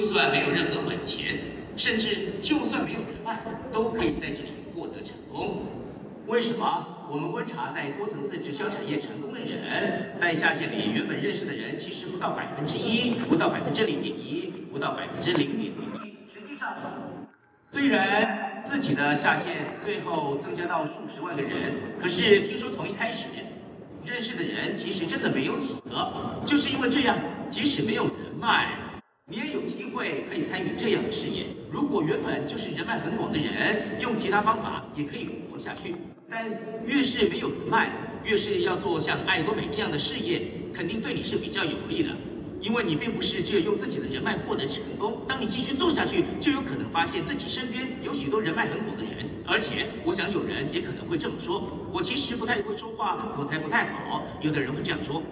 就算没有任何本钱，甚至就算没有人脉，都可以在这里获得成功。为什么？我们观察在多层次直销产业成功的人，在下线里原本认识的人其实不到百分之一，不到百分之零点一，不到百分之零点零一。实际上，虽然自己的下线最后增加到数十万个人，可是听说从一开始认识的人其实真的没有几个，就是因为这样，即使没有人脉，你也有机会可以参与这样的事业。如果原本就是人脉很广的人，用其他方法也可以活下去。但越是没有人脉，越是要做像爱多美这样的事业，肯定对你是比较有利的，因为你并不是只有用自己的人脉获得成功。当你继续做下去，就有可能发现自己身边有许多人脉很广的人。而且，我想有人也可能会这么说：我其实不太会说话，口才不太好。有的人会这样说。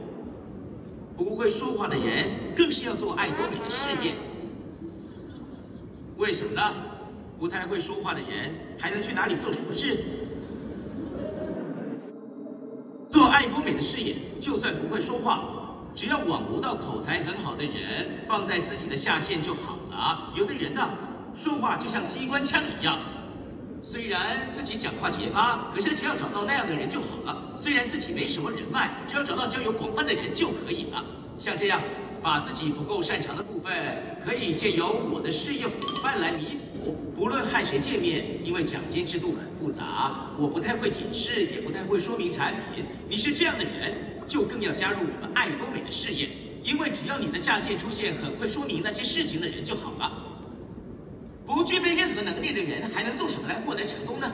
不会说话的人更是要做爱多美的事业。为什么呢？不太会说话的人还能去哪里做什么事？做爱多美的事业，就算不会说话，只要网罗到口才很好的人放在自己的下线就好了。有的人呢，说话就像机关枪一样，虽然自己讲话结巴，可是只要找到那样的人就好了。虽然自己没什么人脉，只要找到交友广泛的人就可以了。像这样，把自己不够擅长的部分，可以借由我的事业伙伴来弥补。不论和谁见面，因为奖金制度很复杂，我不太会解释，也不太会说明产品。你是这样的人，就更要加入我们爱多美的事业，因为只要你的下线出现很会说明那些事情的人就好了。不具备任何能力的人，还能做什么来获得成功呢？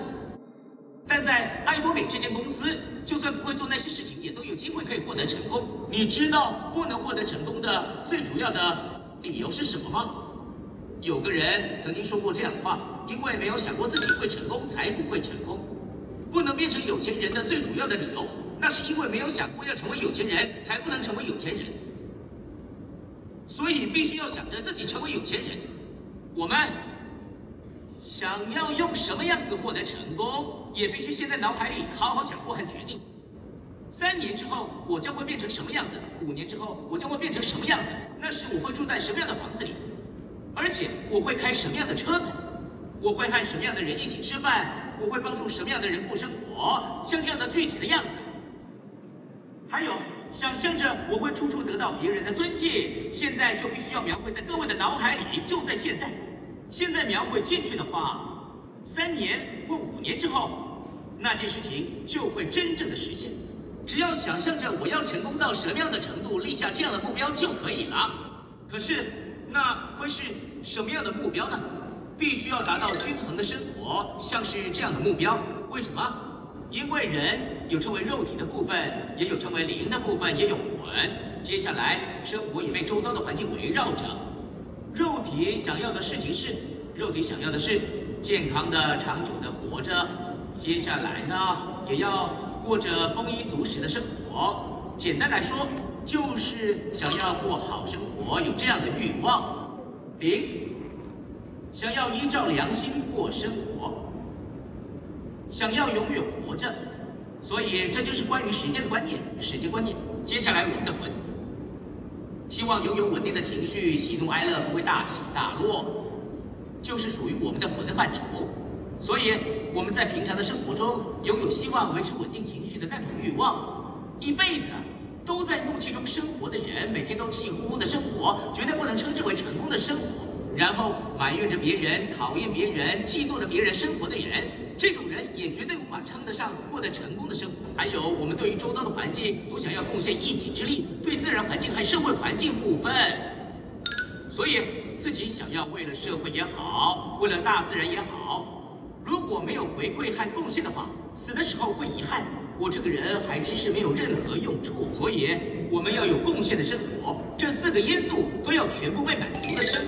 但在爱多美这间公司，就算不会做那些事情，也都有机会可以获得成功。你知道不能获得成功的最主要的理由是什么吗？有个人曾经说过这样的话：因为没有想过自己会成功，才不会成功。不能变成有钱人的最主要的理由，那是因为没有想过要成为有钱人，才不能成为有钱人。所以必须要想着自己成为有钱人。我们想要用什么样子获得成功，也必须先在脑海里好好想过和决定。三年之后我将会变成什么样子？五年之后我将会变成什么样子？那时我会住在什么样的房子里？而且我会开什么样的车子？我会和什么样的人一起吃饭？我会帮助什么样的人过生活？像这样的具体的样子。还有，想象着我会处处得到别人的尊敬，现在就必须要描绘在各位的脑海里，就在现在。现在描绘进去的话，三年或五年之后，那件事情就会真正的实现。只要想象着我要成功到什么样的程度，立下这样的目标就可以了。可是，那会是什么样的目标呢？必须要达到均衡的生活，像是这样的目标。为什么？因为人有称为肉体的部分，也有称为灵的部分，也有魂。接下来，生活也被周遭的环境围绕着。肉体想要的事情是，肉体想要的是健康的、长久的活着。接下来呢，也要过着丰衣足食的生活。简单来说，就是想要过好生活，有这样的欲望。零想要依照良心过生活，想要永远活着，所以这就是关于时间的观念，时间观念。接下来我们的魂，希望拥有稳定的情绪，喜怒哀乐不会大起大落，就是属于我们的魂的范畴。所以我们在平常的生活中拥有希望维持稳定情绪的那种欲望，一辈子。都在怒气中生活的人，每天都气呼呼的生活，绝对不能称之为成功的生活。然后埋怨着别人、讨厌别人、嫉妒着别人生活的人，这种人也绝对无法称得上过得成功的生活。还有，我们对于周遭的环境都想要贡献一己之力，对自然环境和社会环境部分，所以自己想要为了社会也好，为了大自然也好，如果没有回馈和贡献的话，死的时候会遗憾。我这个人还真是没有任何用处，所以我们要有贡献的生活，这四个因素都要全部被满足的生。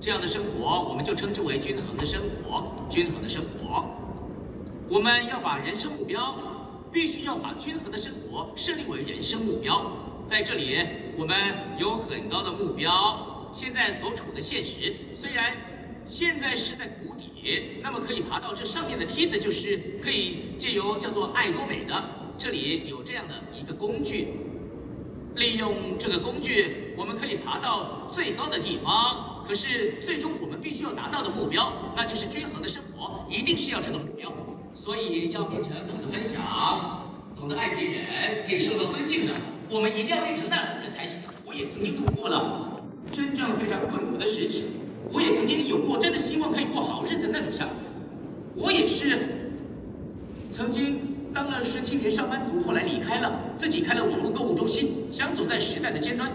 这样的生活，我们就称之为均衡的生活。均衡的生活，我们要把人生目标，必须要把均衡的生活设立为人生目标。在这里，我们有很高的目标。现在所处的现实，虽然现在是在谷底。那么可以爬到这上面的梯子，就是可以借由叫做爱多美的，这里有这样的一个工具。利用这个工具，我们可以爬到最高的地方。可是最终我们必须要达到的目标，那就是均衡的生活，一定是要这个目标。所以要变成懂得分享、懂得爱别人、可以受到尊敬的，我们一定要变成那种人才行。我也曾经度过了真正非常困苦的时期，我也曾经有过真的希望可以过好日子那种想法。我也是曾经当了十七年上班族，后来离开了，自己开了网络购物中心，想走在时代的尖端，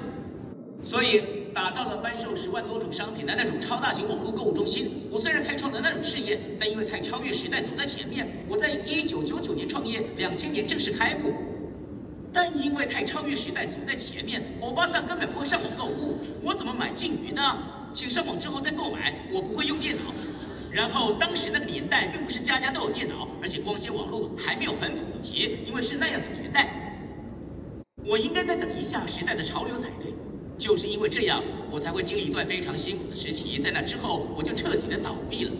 所以打造了贩售十万多种商品的那种超大型网络购物中心。我虽然开创了那种事业，但因为太超越时代，走在前面。我在一九九九年创业，两千年正式开幕。但因为太超越时代，走在前面，欧巴桑根本不会上网购物，我怎么买鲸鱼呢？请上网之后再购买，我不会用电脑。然后当时那个年代，并不是家家都有电脑，而且光纤网络还没有很普及，因为是那样的年代。我应该再等一下时代的潮流才对。就是因为这样，我才会经历一段非常辛苦的时期。在那之后，我就彻底的倒闭了。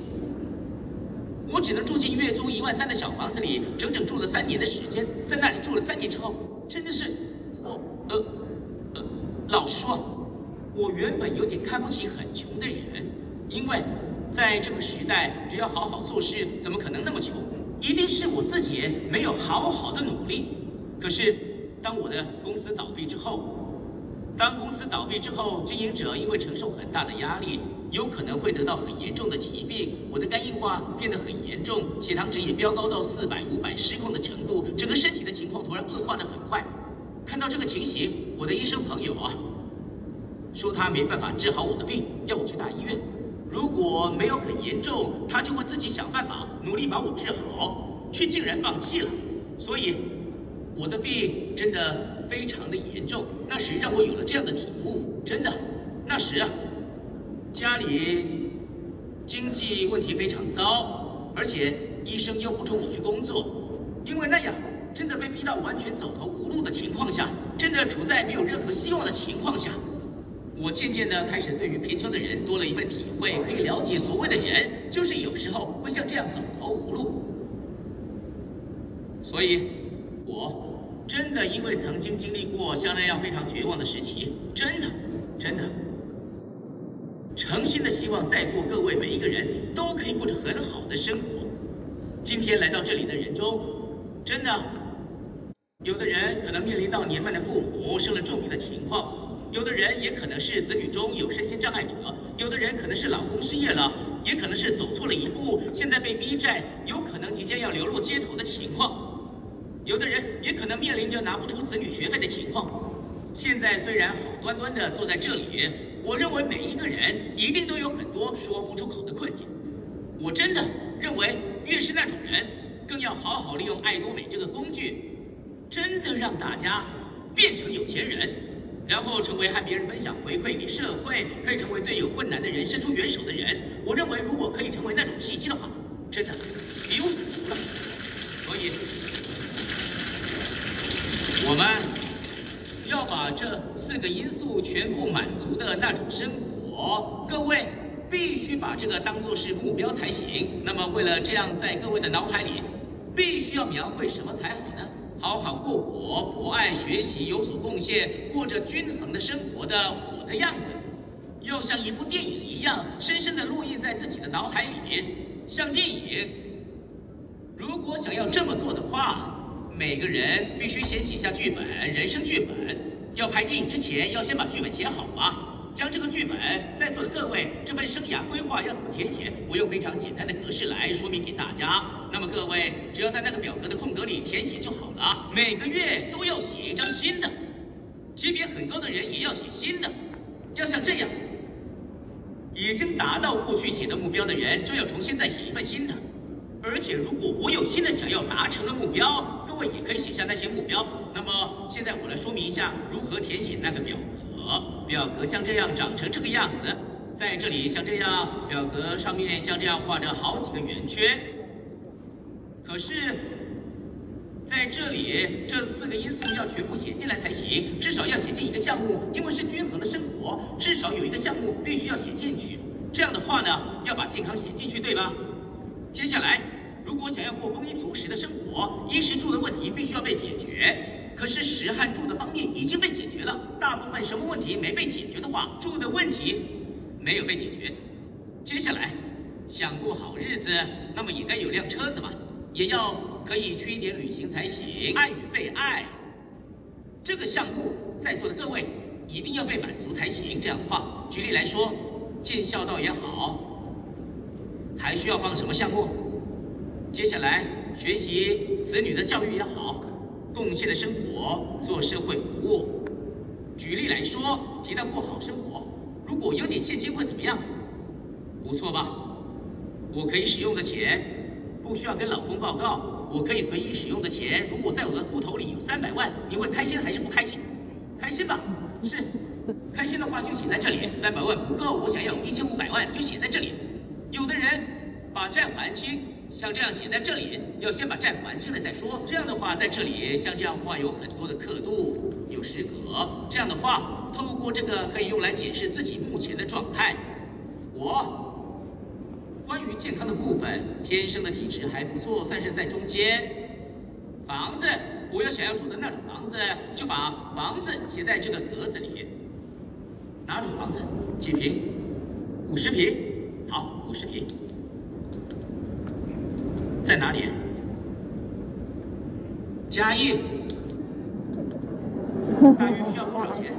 我只能住进月租一万三的小房子里，整整住了三年的时间。在那里住了三年之后，真的是我呃呃，老实说，我原本有点看不起很穷的人，因为在这个时代，只要好好做事，怎么可能那么穷？一定是我自己没有好好的努力。可是当我的公司倒闭之后，当公司倒闭之后，经营者因为承受很大的压力，有可能会得到很严重的疾病。我的肝硬化变得很严重，血糖值也飙高到四百、五百失控的程度，整个身体的情况突然恶化得很快。看到这个情形，我的医生朋友啊，说他没办法治好我的病，要我去大医院。如果没有很严重，他就会自己想办法，努力把我治好，却竟然放弃了。所以，我的病真的。非常的严重，那时让我有了这样的体悟，真的，那时啊，家里经济问题非常糟，而且医生又不准我去工作，因为那样真的被逼到完全走投无路的情况下，真的处在没有任何希望的情况下，我渐渐的开始对于贫穷的人多了一份体会，可以了解所谓的人就是有时候会像这样走投无路，所以，我。真的，因为曾经经历过像那样非常绝望的时期，真的，真的，诚心的希望在座各位每一个人都可以过着很好的生活。今天来到这里的人中，真的，有的人可能面临到年迈的父母生了重病的情况，有的人也可能是子女中有身心障碍者，有的人可能是老公失业了，也可能是走错了一步，现在被逼债，有可能即将要流落街头的情况。有的人也可能面临着拿不出子女学费的情况。现在虽然好端端的坐在这里，我认为每一个人一定都有很多说不出口的困境。我真的认为，越是那种人，更要好好利用爱多美这个工具，真的让大家变成有钱人，然后成为和别人分享回馈给社会，可以成为对有困难的人伸出援手的人。我认为，如果可以成为那种契机的话，真的一无所求了。所以。我们要把这四个因素全部满足的那种生活，各位必须把这个当做是目标才行。那么，为了这样，在各位的脑海里，必须要描绘什么才好呢？好好过活，博爱学习，有所贡献，过着均衡的生活的我的样子，要像一部电影一样，深深的烙印在自己的脑海里，像电影。如果想要这么做的话，每个人必须先写下剧本，人生剧本。要拍电影之前，要先把剧本写好啊。将这个剧本，在座的各位，这份生涯规划要怎么填写？我用非常简单的格式来说明给大家。那么各位，只要在那个表格的空格里填写就好了。每个月都要写一张新的，级别很高的人也要写新的。要像这样，已经达到过去写的目标的人，就要重新再写一份新的。而且，如果我有新的想要达成的目标，各位也可以写下那些目标。那么，现在我来说明一下如何填写那个表格。表格像这样长成这个样子，在这里像这样，表格上面像这样画着好几个圆圈。可是，在这里这四个因素要全部写进来才行，至少要写进一个项目，因为是均衡的生活，至少有一个项目必须要写进去。这样的话呢，要把健康写进去，对吧？接下来。如果想要过丰衣足食的生活，衣食住的问题必须要被解决。可是食和住的方面已经被解决了。大部分什么问题没被解决的话，住的问题没有被解决。接下来想过好日子，那么也该有辆车子嘛，也要可以去一点旅行才行。爱与被爱，这个项目在座的各位一定要被满足才行。这样的话，举例来说，见孝道也好，还需要放什么项目？接下来学习子女的教育也好，贡献的生活，做社会服务。举例来说，提到过好生活，如果有点现金会怎么样？不错吧？我可以使用的钱，不需要跟老公报告，我可以随意使用的钱，如果在我的户头里有三百万，你会开心还是不开心？开心吧？是，开心的话就写在这里。三百万不够，我想要一千五百万，就写在这里。有的人把债还清。像这样写在这里，要先把债还清了再说。这样的话，在这里像这样画有很多的刻度，有时隔。这样的话，透过这个可以用来解释自己目前的状态。我关于健康的部分，天生的体质还不错，算是在中间。房子，我要想要住的那种房子，就把房子写在这个格子里。哪种房子？几平？五十平？好，五十平。在哪里？嘉义，大约需要多少钱？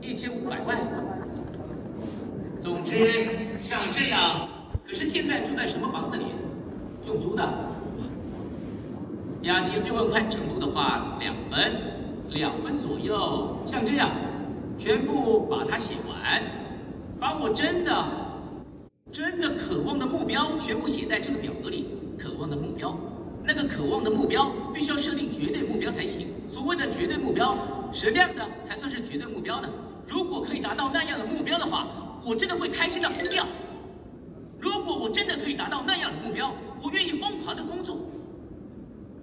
一千五百万。总之像这样。可是现在住在什么房子里？用租的。押金六万块程度的话，两分，两分左右。像这样，全部把它写完，把我真的。真的渴望的目标全部写在这个表格里。渴望的目标，那个渴望的目标必须要设定绝对目标才行。所谓的绝对目标，什么样的才算是绝对目标呢？如果可以达到那样的目标的话，我真的会开心到疯掉。如果我真的可以达到那样的目标，我愿意疯狂的工作，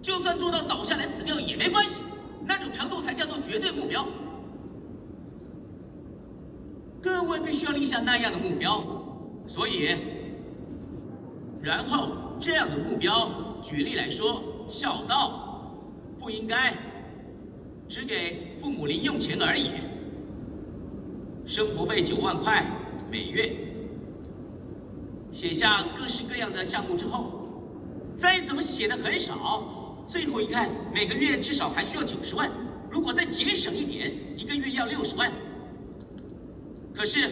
就算做到倒下来死掉也没关系。那种程度才叫做绝对目标。各位必须要立下那样的目标。所以，然后这样的目标，举例来说，孝道不应该只给父母零用钱而已。生活费九万块每月，写下各式各样的项目之后，再怎么写的很少，最后一看每个月至少还需要九十万。如果再节省一点，一个月要六十万。可是，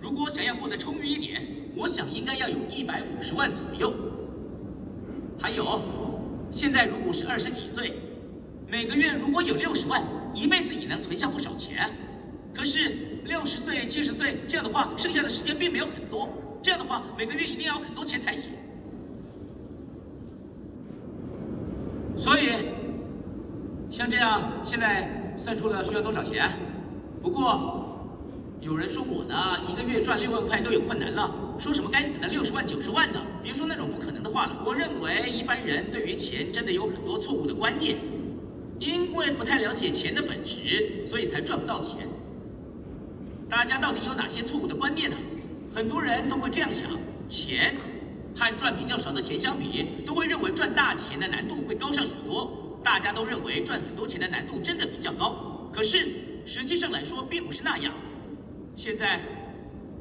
如果想要过得充裕一点，我想应该要有一百五十万左右。还有，现在如果是二十几岁，每个月如果有六十万，一辈子也能存下不少钱。可是六十岁、七十岁这样的话，剩下的时间并没有很多。这样的话，每个月一定要很多钱才行。所以，像这样，现在算出了需要多少钱？不过。有人说我呢，一个月赚六万块都有困难了，说什么该死的六十万、九十万的，别说那种不可能的话了。我认为一般人对于钱真的有很多错误的观念，因为不太了解钱的本质，所以才赚不到钱。大家到底有哪些错误的观念呢？很多人都会这样想：钱和赚比较少的钱相比，都会认为赚大钱的难度会高上许多。大家都认为赚很多钱的难度真的比较高，可是实际上来说并不是那样。现在，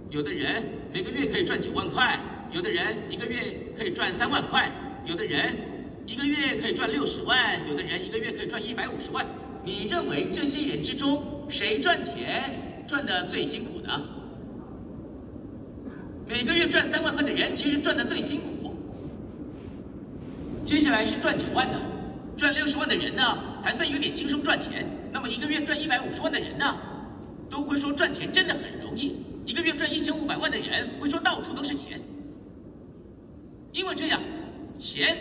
有的人每个月可以赚九万块，有的人一个月可以赚三万块，有的人一个月可以赚六十万，有的人一个月可以赚一百五十万。你认为这些人之中，谁赚钱赚的最辛苦呢？每个月赚三万块的人其实赚的最辛苦。接下来是赚九万的，赚六十万的人呢，还算有点轻松赚钱。那么一个月赚一百五十万的人呢？都会说赚钱真的很容易，一个月赚一千五百万的人会说到处都是钱，因为这样，钱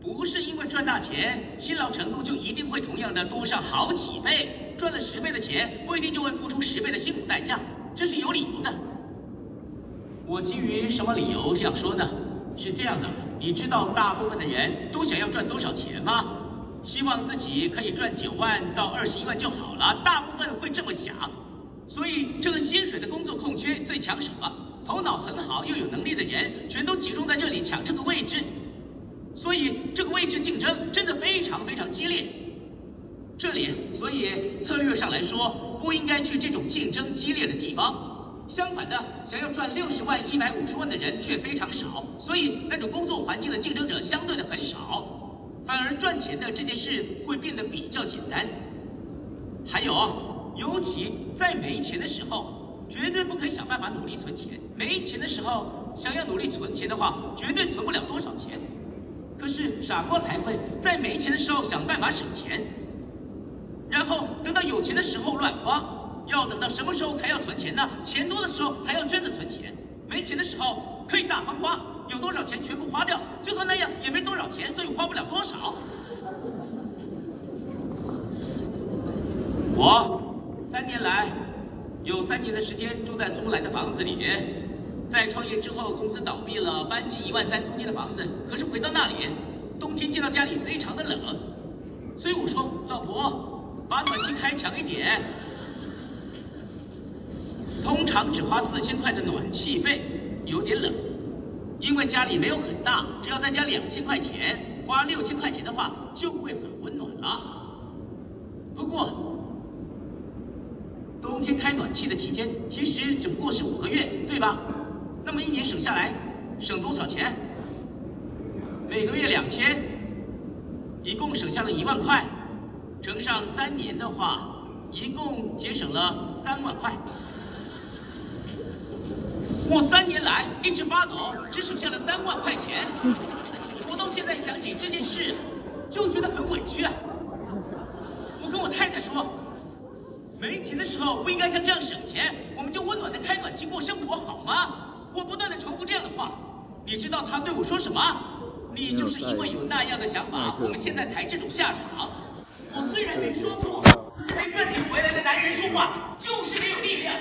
不是因为赚大钱，辛劳程度就一定会同样的多上好几倍，赚了十倍的钱不一定就会付出十倍的辛苦代价，这是有理由的。我基于什么理由这样说呢？是这样的，你知道大部分的人都想要赚多少钱吗？希望自己可以赚九万到二十一万就好了，大部分会这么想，所以这个薪水的工作空缺最抢手了。头脑很好又有能力的人，全都集中在这里抢这个位置。所以这个位置竞争真的非常非常激烈。这里，所以策略上来说，不应该去这种竞争激烈的地方。相反的，想要赚六十万、一百五十万的人却非常少，所以那种工作环境的竞争者相对的很少，反而赚钱的这件事会变得比较简单。还有，尤其在没钱的时候，绝对不可以想办法努力存钱。没钱的时候，想要努力存钱的话，绝对存不了多少钱。可是傻瓜才会在没钱的时候想办法省钱，然后等到有钱的时候乱花。要等到什么时候才要存钱呢？钱多的时候才要真的存钱，没钱的时候可以大方花，有多少钱全部花掉，就算那样也没多少钱，所以花不了多少。我三年来有三年的时间住在租来的房子里，在创业之后公司倒闭了，搬进一万三租金的房子，可是回到那里，冬天进到家里非常的冷，所以我说老婆，把暖气开强一点。通常只花四千块的暖气费，有点冷，因为家里没有很大，只要再加两千块钱，花六千块钱的话就会很温暖了。不过，冬天开暖气的期间其实只不过是五个月，对吧？那么一年省下来，省多少钱？每个月两千，一共省下了一万块，乘上三年的话，一共节省了三万块。我三年来一直发抖，只省下了三万块钱。我到现在想起这件事，就觉得很委屈啊。我跟我太太说，没钱的时候不应该像这样省钱，我们就温暖的开暖气过生活好吗？我不断的重复这样的话，你知道他对我说什么？你就是因为有那样的想法，我们现在才这种下场。我虽然没说错，这没赚钱回来的男人说话就是没有力量。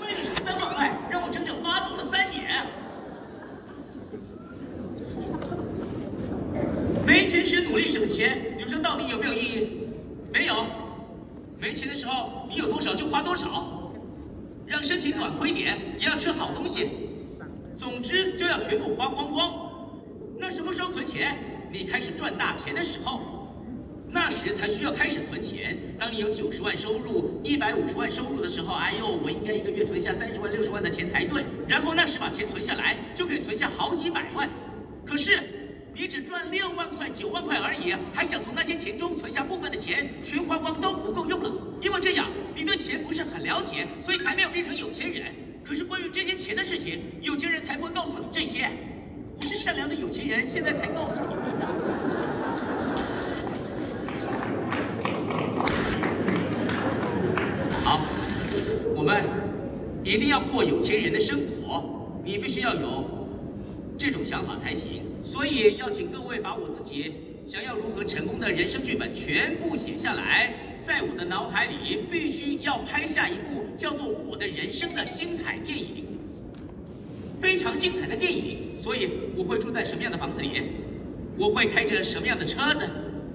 为了省三万块，让我整整发抖了三年。没钱时努力省钱，你说到底有没有意义？没有。没钱的时候，你有多少就花多少，让身体暖和一点，也要吃好东西。总之，就要全部花光光。那什么时候存钱？你开始赚大钱的时候。那时才需要开始存钱。当你有九十万收入、一百五十万收入的时候，哎呦，我应该一个月存下三十万、六十万的钱才对。然后那时把钱存下来，就可以存下好几百万。可是你只赚六万块、九万块而已，还想从那些钱中存下部分的钱，全花光都不够用了。因为这样，你对钱不是很了解，所以还没有变成有钱人。可是关于这些钱的事情，有钱人才不会告诉你这些。我是善良的有钱人，现在才告诉你们的。好我们一定要过有钱人的生活，你必须要有这种想法才行。所以要请各位把我自己想要如何成功的人生剧本全部写下来，在我的脑海里必须要拍下一部叫做《我的人生》的精彩电影，非常精彩的电影。所以我会住在什么样的房子里？我会开着什么样的车子？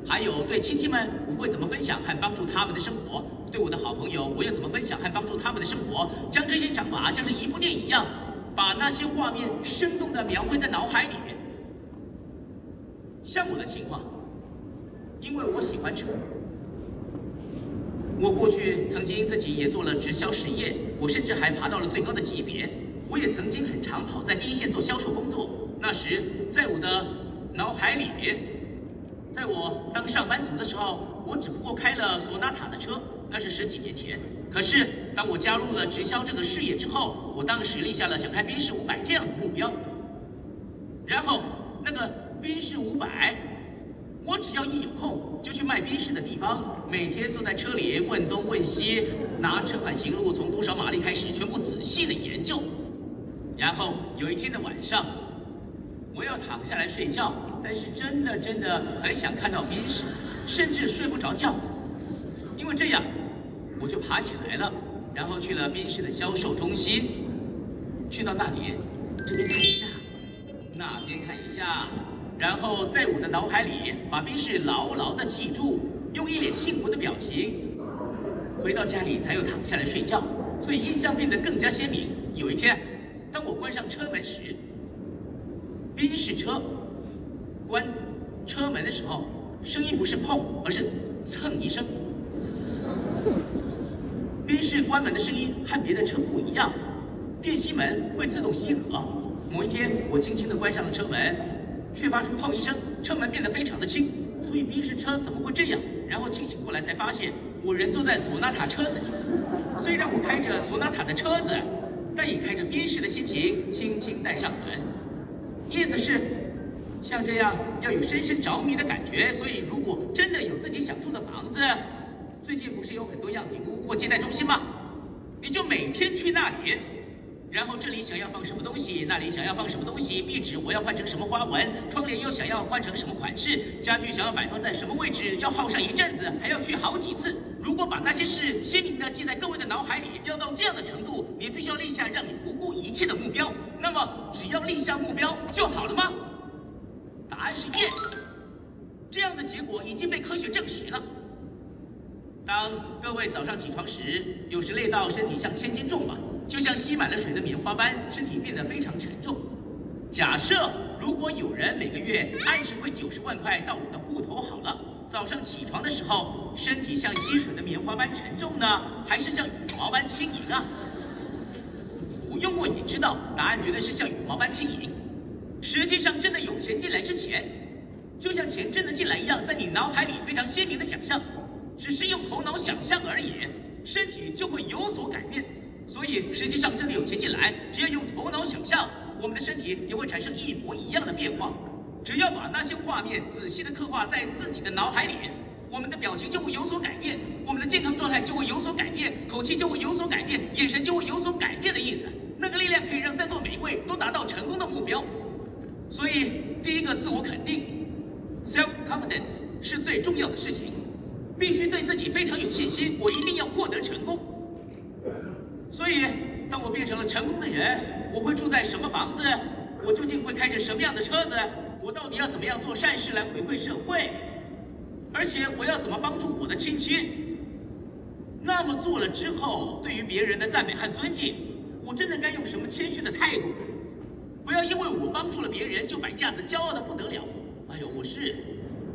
还有对亲戚们，我会怎么分享和帮助他们的生活？对我的好朋友，我又怎么分享和帮助他们的生活？将这些想法像是一部电影一样，把那些画面生动地描绘在脑海里。像我的情况，因为我喜欢车，我过去曾经自己也做了直销事业，我甚至还爬到了最高的级别。我也曾经很常跑在第一线做销售工作。那时，在我的脑海里面。在我当上班族的时候，我只不过开了索纳塔的车，那是十几年前。可是当我加入了直销这个事业之后，我当时立下了想开宾士五百这样的目标。然后那个宾士五百，我只要一有空就去卖宾士的地方，每天坐在车里问东问西，拿车款行路从多少马力开始，全部仔细的研究。然后有一天的晚上。我要躺下来睡觉，但是真的真的很想看到宾士，甚至睡不着觉，因为这样，我就爬起来了，然后去了宾士的销售中心，去到那里，这边看一下，那边看一下，然后在我的脑海里把宾士牢牢的记住，用一脸幸福的表情，回到家里才又躺下来睡觉，所以印象变得更加鲜明。有一天，当我关上车门时。宾士车关车门的时候，声音不是碰，而是蹭一声。宾士关门的声音和别的车不一样，电吸门会自动吸合。某一天，我轻轻地关上了车门，却发出砰一声，车门变得非常的轻。所以宾士车怎么会这样？然后清醒过来才发现，我人坐在索纳塔车子里。虽然我开着索纳塔的车子，但以开着宾士的心情，轻轻带上门。意思是，像这样要有深深着迷的感觉。所以，如果真的有自己想住的房子，最近不是有很多样品屋或接待中心吗？你就每天去那里。然后这里想要放什么东西，那里想要放什么东西，壁纸我要换成什么花纹，窗帘又想要换成什么款式，家具想要摆放在什么位置，要耗上一阵子，还要去好几次。如果把那些事鲜明地记在各位的脑海里，要到这样的程度，你必须要立下让你不顾一切的目标。那么只要立下目标就好了吗？答案是 yes。这样的结果已经被科学证实了。当各位早上起床时，有时累到身体像千斤重吧。就像吸满了水的棉花般，身体变得非常沉重。假设如果有人每个月按时汇九十万块到我的户头好了，早上起床的时候，身体像吸水的棉花般沉重呢，还是像羽毛般轻盈啊？不用问也知道，答案绝对是像羽毛般轻盈。实际上，真的有钱进来之前，就像钱真的进来一样，在你脑海里非常鲜明的想象，只是用头脑想象而已，身体就会有所改变。所以，实际上真的有钱进来，只要用头脑想象，我们的身体也会产生一模一样的变化。只要把那些画面仔细的刻画在自己的脑海里，我们的表情就会有所改变，我们的健康状态就会有所改变，口气就会有所改变，眼神就会有所改变的意思。那个力量可以让在座每一位都达到成功的目标。所以，第一个自我肯定，self-confidence 是最重要的事情，必须对自己非常有信心。我一定要获得成功。所以，当我变成了成功的人，我会住在什么房子？我究竟会开着什么样的车子？我到底要怎么样做善事来回馈社会？而且我要怎么帮助我的亲戚？那么做了之后，对于别人的赞美和尊敬，我真的该用什么谦虚的态度？不要因为我帮助了别人就摆架子，骄傲的不得了。哎呦，我是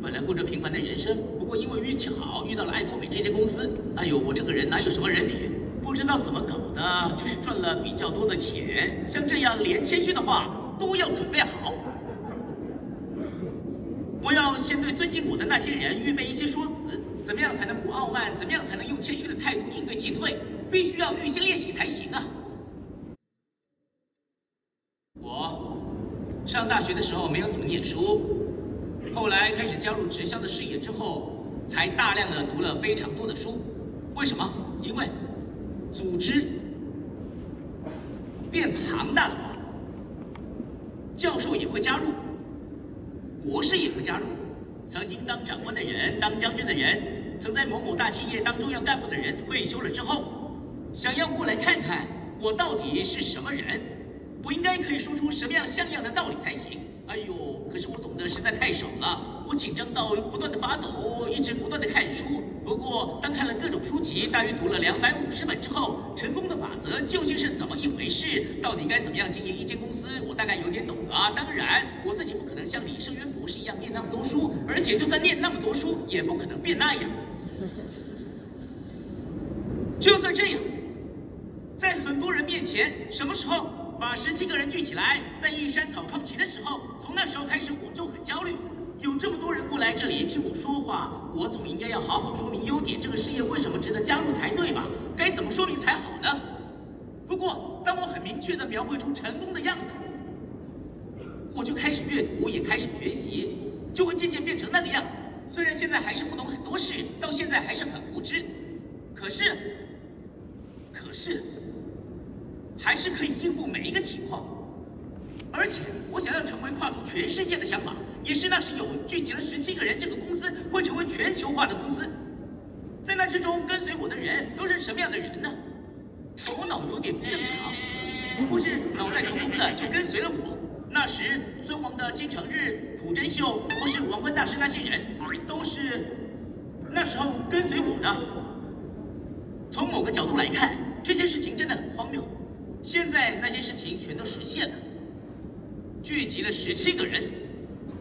本来过着平凡的人生，不过因为运气好，遇到了爱多美这家公司。哎呦，我这个人哪有什么人品？不知道怎么搞的，就是赚了比较多的钱。像这样连谦虚的话都要准备好。我要先对尊敬我的那些人预备一些说辞，怎么样才能不傲慢？怎么样才能用谦虚的态度应对进退？必须要预先练习才行啊！我上大学的时候没有怎么念书，后来开始加入直销的事业之后，才大量的读了非常多的书。为什么？因为。组织变庞大的话，教授也会加入，博士也会加入，曾经当长官的人、当将军的人，曾在某某大企业当重要干部的人，退休了之后，想要过来看看我到底是什么人，我应该可以说出什么样像样的道理才行。哎呦，可是我懂得实在太少了，我紧张到不断的发抖，一直不断的看书。不过，当看了各种书籍，大约读了两百五十本之后，成功的法则究竟是怎么一回事？到底该怎么样经营一间公司？我大概有点懂了。当然，我自己不可能像李圣渊博士一样念那么多书，而且就算念那么多书，也不可能变那样。就算这样，在很多人面前，什么时候？把十七个人聚起来，在一山草创期的时候，从那时候开始，我就很焦虑。有这么多人过来这里听我说话，我总应该要好好说明优点，这个事业为什么值得加入才对吧？该怎么说明才好呢？不过，当我很明确地描绘出成功的样子，我就开始阅读，也开始学习，就会渐渐变成那个样子。虽然现在还是不懂很多事，到现在还是很无知，可是，可是。还是可以应付每一个情况，而且我想要成为跨足全世界的想法，也是那时有聚集了十七个人，这个公司会成为全球化的公司。在那之中跟随我的人都是什么样的人呢？头脑有点不正常，或是脑袋空空的就跟随了我。那时尊王的金城日、朴真秀，或是王冠大师那些人，都是那时候跟随我的。从某个角度来看，这件事情真的很荒谬。现在那些事情全都实现了，聚集了十七个人，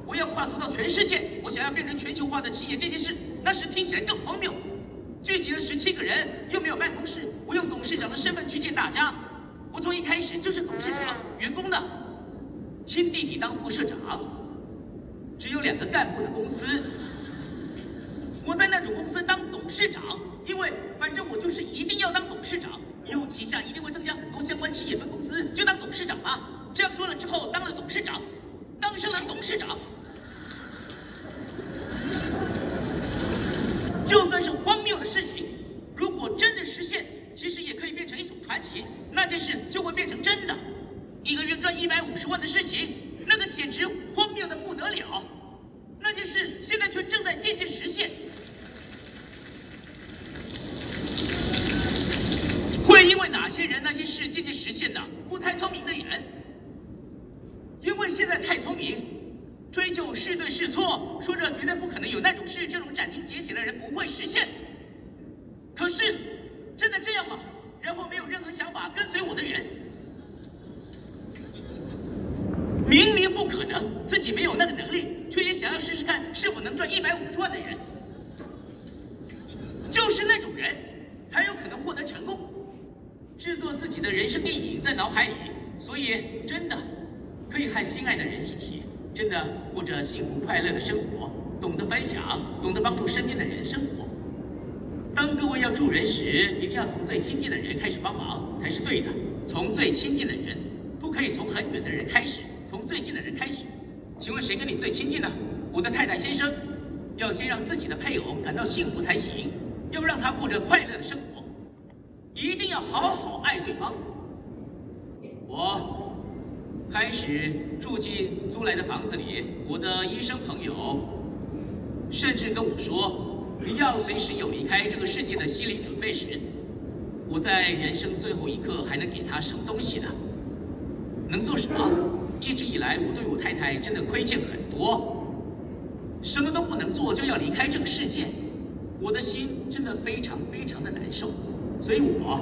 我要跨足到全世界，我想要变成全球化的企业这件事，那时听起来更荒谬。聚集了十七个人，又没有办公室，我用董事长的身份去见大家。我从一开始就是董事长，员工的亲弟弟当副社长，只有两个干部的公司。我在那种公司当董事长，因为反正我就是一定要当董事长，以后旗下一定会增加很多相关企业分公司，就当董事长吧。这样说了之后，当了董事长，当上了董事长，就算是荒谬的事情，如果真的实现，其实也可以变成一种传奇，那件事就会变成真的。一个月赚一百五十万的事情，那个简直荒谬的不得了。那件事现在却正在渐渐实现。会因为哪些人、那些事渐渐实现的？不太聪明的人，因为现在太聪明，追究是对是错，说着绝对不可能有那种事，这种斩钉截铁的人不会实现。可是，真的这样吗？然后没有任何想法跟随我的人，明明不可能，自己没有那个能力，却也想要试试看是否能赚一百五十万的人，就是那种人，才有可能获得成功。制作自己的人生电影在脑海里，所以真的可以和心爱的人一起，真的过着幸福快乐的生活，懂得分享，懂得帮助身边的人生活。当各位要助人时，一定要从最亲近的人开始帮忙才是对的。从最亲近的人，不可以从很远的人开始，从最近的人开始。请问谁跟你最亲近呢？我的太太先生，要先让自己的配偶感到幸福才行，要让他过着快乐的生活。一定要好好爱对方。我开始住进租来的房子里，我的医生朋友甚至跟我说，你要随时有离开这个世界的心理准备时。我在人生最后一刻还能给他什么东西呢？能做什么？一直以来，我对我太太真的亏欠很多，什么都不能做就要离开这个世界，我的心真的非常非常的难受。所以我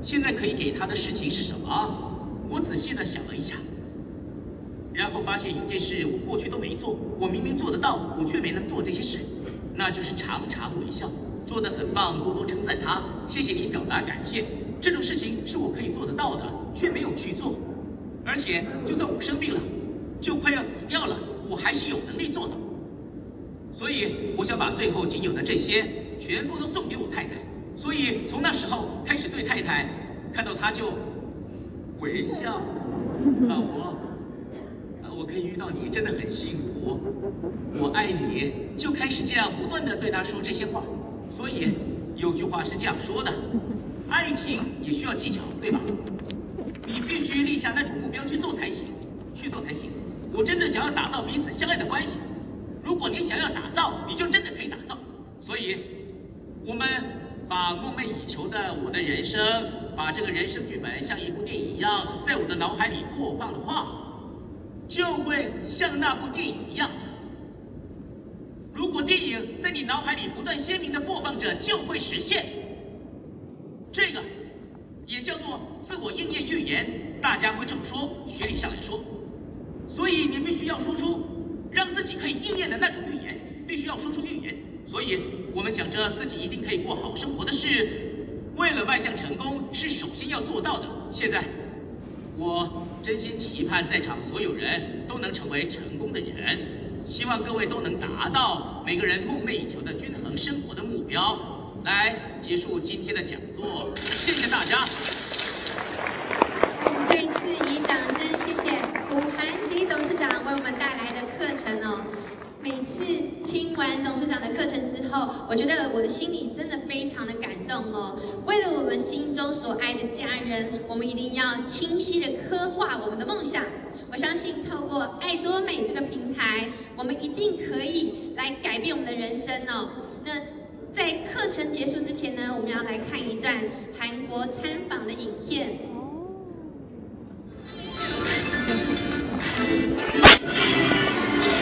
现在可以给他的事情是什么？我仔细的想了一下，然后发现有件事我过去都没做，我明明做得到，我却没能做这些事，那就是常常微笑，做得很棒，多多称赞他，谢谢你表达感谢。这种事情是我可以做得到的，却没有去做。而且就算我生病了，就快要死掉了，我还是有能力做的。所以我想把最后仅有的这些全部都送给我太太。所以从那时候开始，对太太看到她就微笑。老婆，我可以遇到你真的很幸福，我爱你，就开始这样不断地对她说这些话。所以有句话是这样说的：爱情也需要技巧，对吧？你必须立下那种目标去做才行，去做才行。我真的想要打造彼此相爱的关系。如果你想要打造，你就真的可以打造。所以，我们。把梦寐以求的我的人生，把这个人生剧本像一部电影一样，在我的脑海里播放的话，就会像那部电影一样。如果电影在你脑海里不断鲜明的播放着，就会实现。这个也叫做自我应验预言，大家会这么说，学理上来说。所以你必须要说出让自己可以应验的那种预言，必须要说出预言。所以，我们想着自己一定可以过好生活的事，为了迈向成功，是首先要做到的。现在，我真心期盼在场所有人都能成为成功的人，希望各位都能达到每个人梦寐以求的均衡生活的目标。来，结束今天的讲座，谢谢大家。再次以掌声谢谢古涵吉董事长为我们带来的课程哦。每次听完董事长的课程之后，我觉得我的心里真的非常的感动哦。为了我们心中所爱的家人，我们一定要清晰的刻画我们的梦想。我相信透过爱多美这个平台，我们一定可以来改变我们的人生哦。那在课程结束之前呢，我们要来看一段韩国参访的影片。